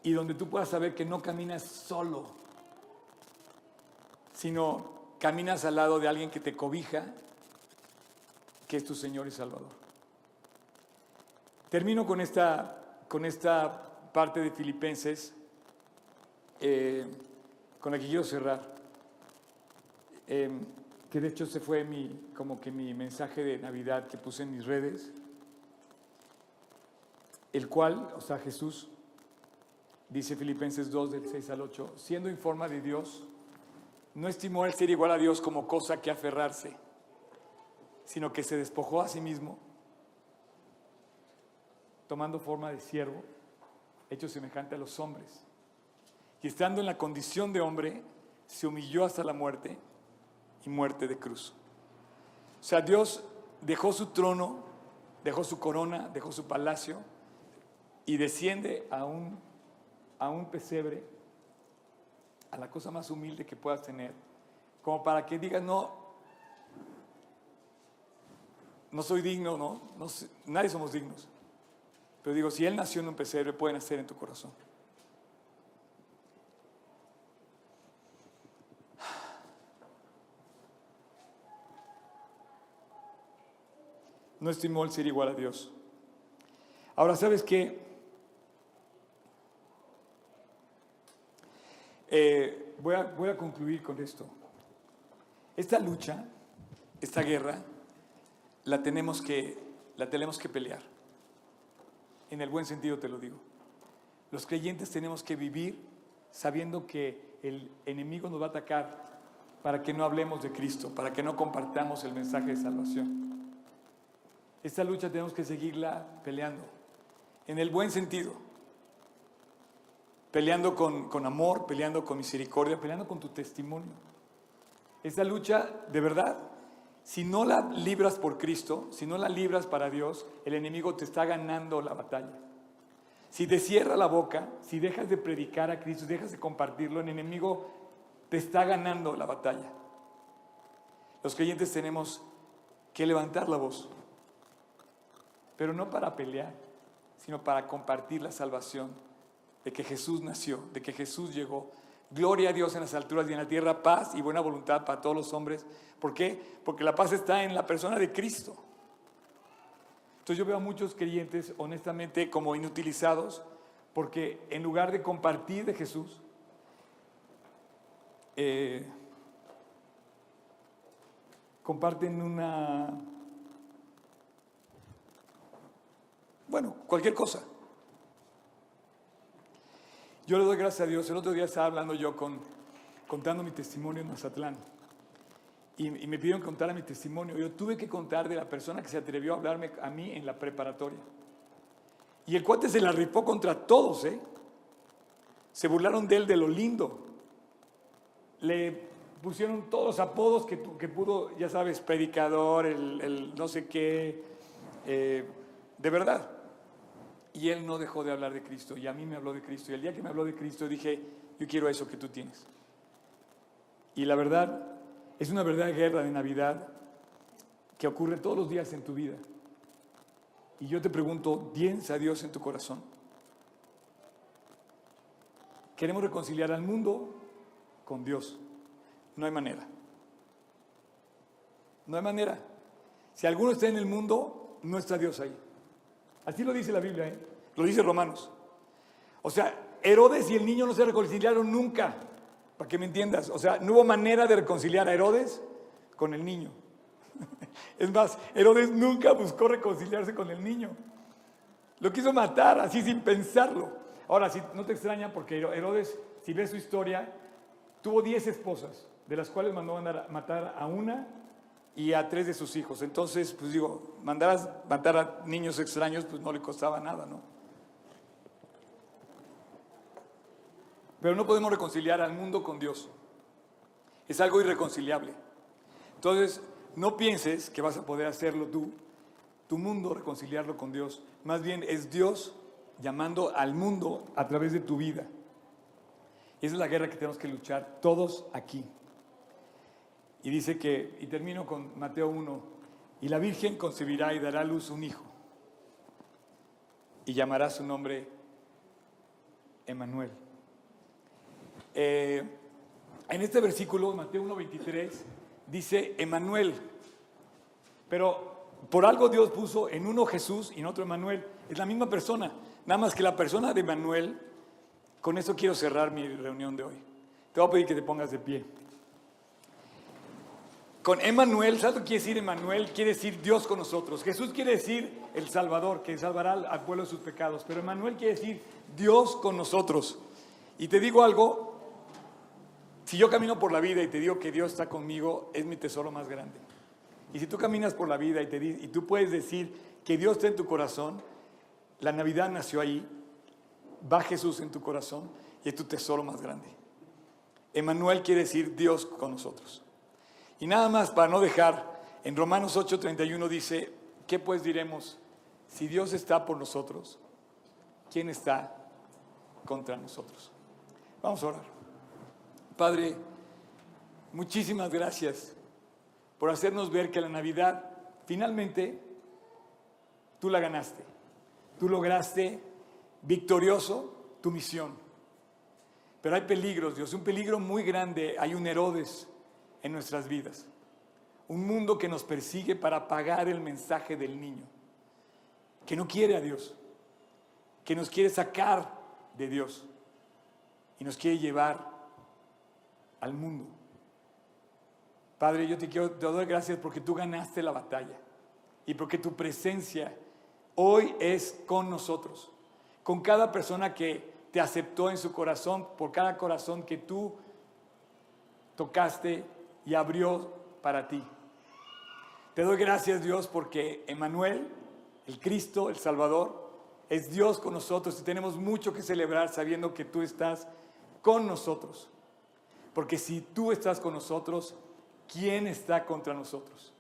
S1: Y donde tú puedas saber que no caminas solo, sino caminas al lado de alguien que te cobija, que es tu Señor y Salvador. Termino con esta, con esta parte de Filipenses, eh, con la que quiero cerrar, eh, que de hecho se fue mi, como que mi mensaje de Navidad que puse en mis redes, el cual, o sea, Jesús, dice Filipenses 2 del 6 al 8, siendo en forma de Dios, no estimó el ser igual a Dios como cosa que aferrarse, sino que se despojó a sí mismo, tomando forma de siervo, hecho semejante a los hombres. Y estando en la condición de hombre, se humilló hasta la muerte y muerte de cruz. O sea, Dios dejó su trono, dejó su corona, dejó su palacio y desciende a un, a un pesebre, a la cosa más humilde que puedas tener, como para que digas, no, no soy digno, no, no nadie somos dignos. Pero digo, si Él nació en un pesebre, puede nacer en tu corazón. No estimó el ser igual a Dios. Ahora, ¿sabes qué? Eh, voy, a, voy a concluir con esto. Esta lucha, esta guerra, la tenemos que, la tenemos que pelear. En el buen sentido te lo digo. Los creyentes tenemos que vivir sabiendo que el enemigo nos va a atacar para que no hablemos de Cristo, para que no compartamos el mensaje de salvación. Esta lucha tenemos que seguirla peleando, en el buen sentido, peleando con, con amor, peleando con misericordia, peleando con tu testimonio. Esta lucha, de verdad, si no la libras por Cristo, si no la libras para Dios, el enemigo te está ganando la batalla. Si te cierra la boca, si dejas de predicar a Cristo, dejas de compartirlo, el enemigo te está ganando la batalla. Los creyentes tenemos que levantar la voz, pero no para pelear, sino para compartir la salvación de que Jesús nació, de que Jesús llegó, Gloria a Dios en las alturas y en la tierra, paz y buena voluntad para todos los hombres. ¿Por qué? Porque la paz está en la persona de Cristo. Entonces yo veo a muchos creyentes honestamente como inutilizados porque en lugar de compartir de Jesús, eh, comparten una, bueno, cualquier cosa. Yo le doy gracias a Dios. El otro día estaba hablando yo con, contando mi testimonio en Mazatlán. Y, me pidieron contar mi testimonio. Yo tuve que contar de la persona que se atrevió a hablarme a mí en la preparatoria. Y el cuate se la ripó contra todos, ¿eh? Se burlaron de él de lo lindo. Le pusieron todos los apodos que, que pudo, ya sabes, predicador, el, no sé qué. Eh, de verdad. Y él no dejó de hablar de Cristo y a mí me habló de Cristo. Y el día que me habló de Cristo dije, yo quiero eso que tú tienes. Y la verdad, es una verdadera guerra de Navidad que ocurre todos los días en tu vida. Y yo te pregunto, ¿tienes a Dios en tu corazón? Queremos reconciliar al mundo con Dios. No hay manera. No hay manera. Si alguno está en el mundo, no está Dios ahí. Así lo dice la Biblia, ¿eh? lo dice Romanos. O sea, Herodes y el niño no se reconciliaron nunca, para que me entiendas. O sea, no hubo manera de reconciliar a Herodes con el niño. Es más, Herodes nunca buscó reconciliarse con el niño. Lo quiso matar así sin pensarlo. Ahora, si no te extraña, porque Herodes, si ves su historia, tuvo 10 esposas, de las cuales mandó matar a una y a tres de sus hijos. Entonces, pues digo, mandar a matar a niños extraños, pues no le costaba nada, ¿no? Pero no podemos reconciliar al mundo con Dios. Es algo irreconciliable. Entonces, no pienses que vas a poder hacerlo tú, tu mundo, reconciliarlo con Dios. Más bien es Dios llamando al mundo a través de tu vida. Esa es la guerra que tenemos que luchar todos aquí. Y dice que, y termino con Mateo 1, y la Virgen concebirá y dará a luz un hijo, y llamará su nombre Emanuel. Eh, En este versículo, Mateo 1.23, dice Emanuel. Pero por algo Dios puso en uno Jesús y en otro Emanuel. Es la misma persona. Nada más que la persona de Emanuel, con eso quiero cerrar mi reunión de hoy. Te voy a pedir que te pongas de pie. Con Emanuel, ¿sabes quiere decir Emanuel? Quiere decir Dios con nosotros. Jesús quiere decir el Salvador, que salvará al pueblo de sus pecados. Pero Emanuel quiere decir Dios con nosotros. Y te digo algo, si yo camino por la vida y te digo que Dios está conmigo, es mi tesoro más grande. Y si tú caminas por la vida y, te, y tú puedes decir que Dios está en tu corazón, la Navidad nació ahí, va Jesús en tu corazón y es tu tesoro más grande. Emanuel quiere decir Dios con nosotros. Y nada más para no dejar, en Romanos 8:31 dice, ¿qué pues diremos? Si Dios está por nosotros, ¿quién está contra nosotros? Vamos a orar. Padre, muchísimas gracias por hacernos ver que la Navidad finalmente tú la ganaste. Tú lograste victorioso tu misión. Pero hay peligros, Dios, un peligro muy grande. Hay un Herodes en nuestras vidas. Un mundo que nos persigue para apagar el mensaje del niño, que no quiere a Dios, que nos quiere sacar de Dios y nos quiere llevar al mundo. Padre, yo te quiero te doy gracias porque tú ganaste la batalla y porque tu presencia hoy es con nosotros, con cada persona que te aceptó en su corazón, por cada corazón que tú tocaste y abrió para ti. Te doy gracias Dios porque Emanuel, el Cristo, el Salvador, es Dios con nosotros y tenemos mucho que celebrar sabiendo que tú estás con nosotros. Porque si tú estás con nosotros, ¿quién está contra nosotros?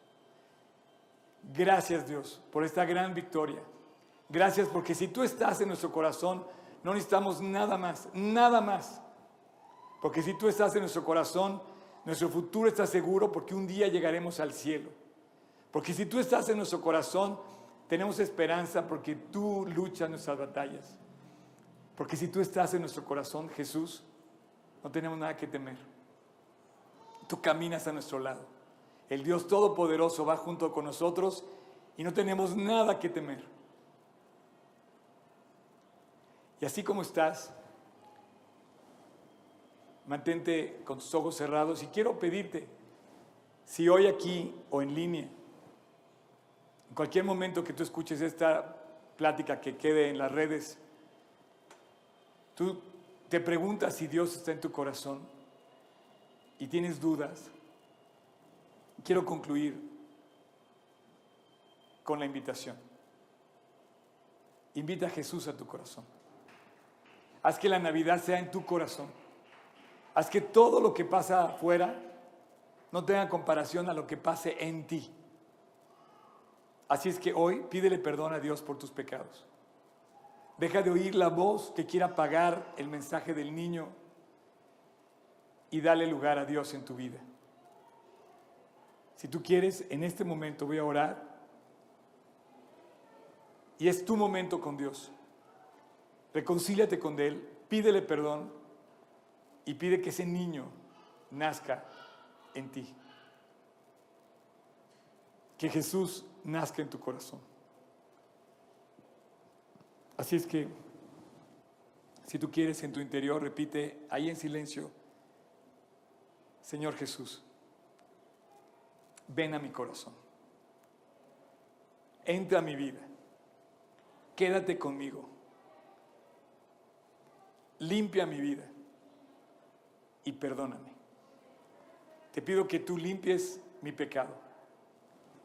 S1: Gracias Dios por esta gran victoria. Gracias porque si tú estás en nuestro corazón, no necesitamos nada más, nada más. Porque si tú estás en nuestro corazón, nuestro futuro está seguro porque un día llegaremos al cielo. Porque si tú estás en nuestro corazón, tenemos esperanza porque tú luchas nuestras batallas. Porque si tú estás en nuestro corazón, Jesús, no tenemos nada que temer. Tú caminas a nuestro lado. El Dios Todopoderoso va junto con nosotros y no tenemos nada que temer. Y así como estás, mantente con tus ojos cerrados y quiero pedirte, si hoy aquí o en línea, en cualquier momento que tú escuches esta plática que quede en las redes, tú te preguntas si Dios está en tu corazón y tienes dudas, quiero concluir con la invitación. Invita a Jesús a tu corazón. Haz que la Navidad sea en tu corazón. Haz que todo lo que pasa afuera no tenga comparación a lo que pase en ti. Así es que hoy pídele perdón a Dios por tus pecados. Deja de oír la voz que quiera apagar el mensaje del niño y dale lugar a Dios en tu vida. Si tú quieres, en este momento voy a orar y es tu momento con Dios. Reconcíliate con Él, pídele perdón y pide que ese niño nazca en ti. Que Jesús nazca en tu corazón. Así es que, si tú quieres en tu interior, repite ahí en silencio, Señor Jesús, ven a mi corazón, entra a mi vida, quédate conmigo, limpia mi vida y perdóname. Te pido que tú limpies mi pecado,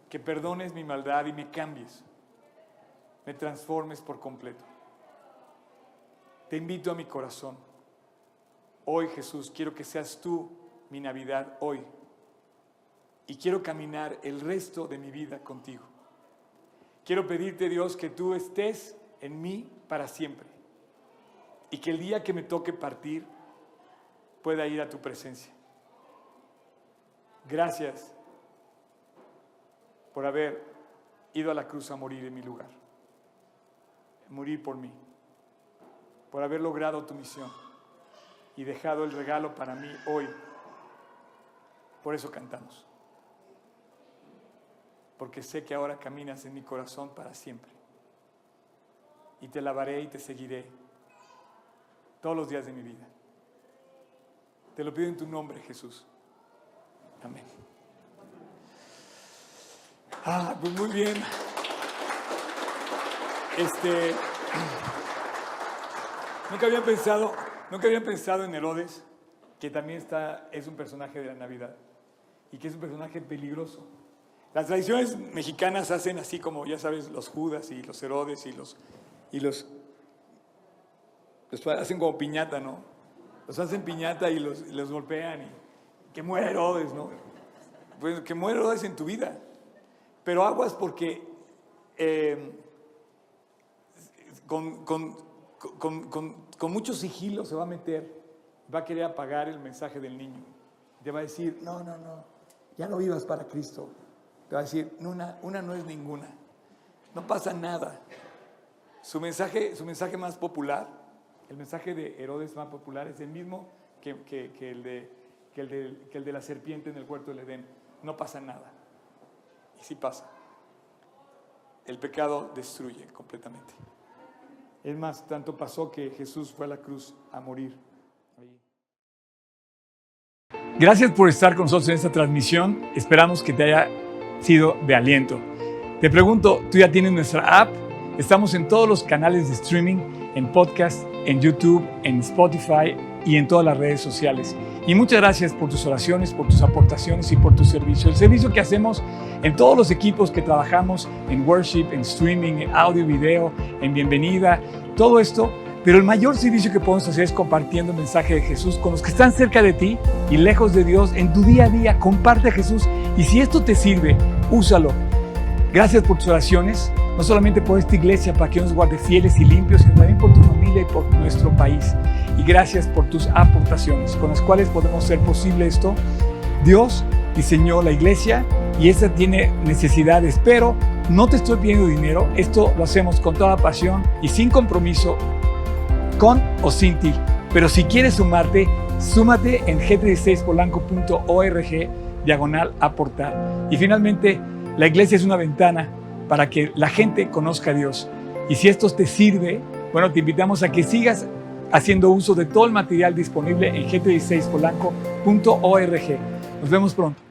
S1: que perdones mi maldad y me cambies, me transformes por completo. Te invito a mi corazón. Hoy Jesús, quiero que seas tú mi Navidad hoy. Y quiero caminar el resto de mi vida contigo. Quiero pedirte Dios que tú estés en mí para siempre. Y que el día que me toque partir, pueda ir a tu presencia. Gracias por haber ido a la cruz a morir en mi lugar, morir por mí, por haber logrado tu misión y dejado el regalo para mí hoy Por eso cantamos. Porque sé que ahora caminas en mi corazón para siempre. Y te lavaré y te seguiré todos los días de mi vida. Te lo pido en tu nombre, Jesús. Amén. Ah, pues muy bien. Este, nunca había pensado, nunca había pensado en Herodes, que también está, es un personaje de la Navidad y que es un personaje peligroso. Las tradiciones mexicanas hacen así como, ya sabes, los Judas y los Herodes y los, y los, los hacen como piñata, ¿no? Los hacen piñata y los, los golpean y que muera Herodes, ¿no? Pues que muera Herodes en tu vida. Pero aguas porque eh, con, con, mucho sigilo se va a meter, va a querer apagar el mensaje del niño. Te va a decir, no, no, no, ya no vivas para Cristo. Te va a decir, una, una no es ninguna, no pasa nada. Su mensaje, su mensaje más popular, el mensaje de Herodes más popular es el mismo que, el, de, que, el, de, que el de la serpiente en el huerto del Edén. No pasa nada. Y sí pasa. El pecado destruye completamente. Es más, tanto pasó que Jesús fue a la cruz a morir. Gracias por estar con nosotros en esta transmisión. Esperamos que te haya sido de aliento. Te pregunto, ¿tú ya tienes nuestra app? Estamos en todos los canales de streaming, en podcast, en YouTube, en Spotify y en todas las redes sociales. Y muchas gracias por tus oraciones, por tus aportaciones y por tu servicio. El servicio que hacemos en todos los equipos que trabajamos en worship, en streaming, en audio, video, en bienvenida, todo esto. Pero el mayor servicio que podemos hacer es compartiendo el mensaje de Jesús con los que están cerca de ti y lejos de Dios en tu día a día. Comparte a Jesús y si esto te sirve, úsalo. Gracias por tus oraciones, no solamente por esta iglesia para que nos guarde fieles y limpios, sino también por tu familia y por nuestro país y gracias por tus aportaciones con las cuales podemos hacer posible esto. Dios diseñó la iglesia y esta tiene necesidades, pero no te estoy pidiendo dinero, esto lo hacemos con toda pasión y sin compromiso, con o sin ti. Pero si quieres sumarte, súmate en g16polanco.org diagonal aportar. Y finalmente, la iglesia es una ventana para que la gente conozca a Dios. Y si esto te sirve, bueno, te invitamos a que sigas haciendo uso de todo el material disponible en gt16polanco.org. Nos vemos pronto.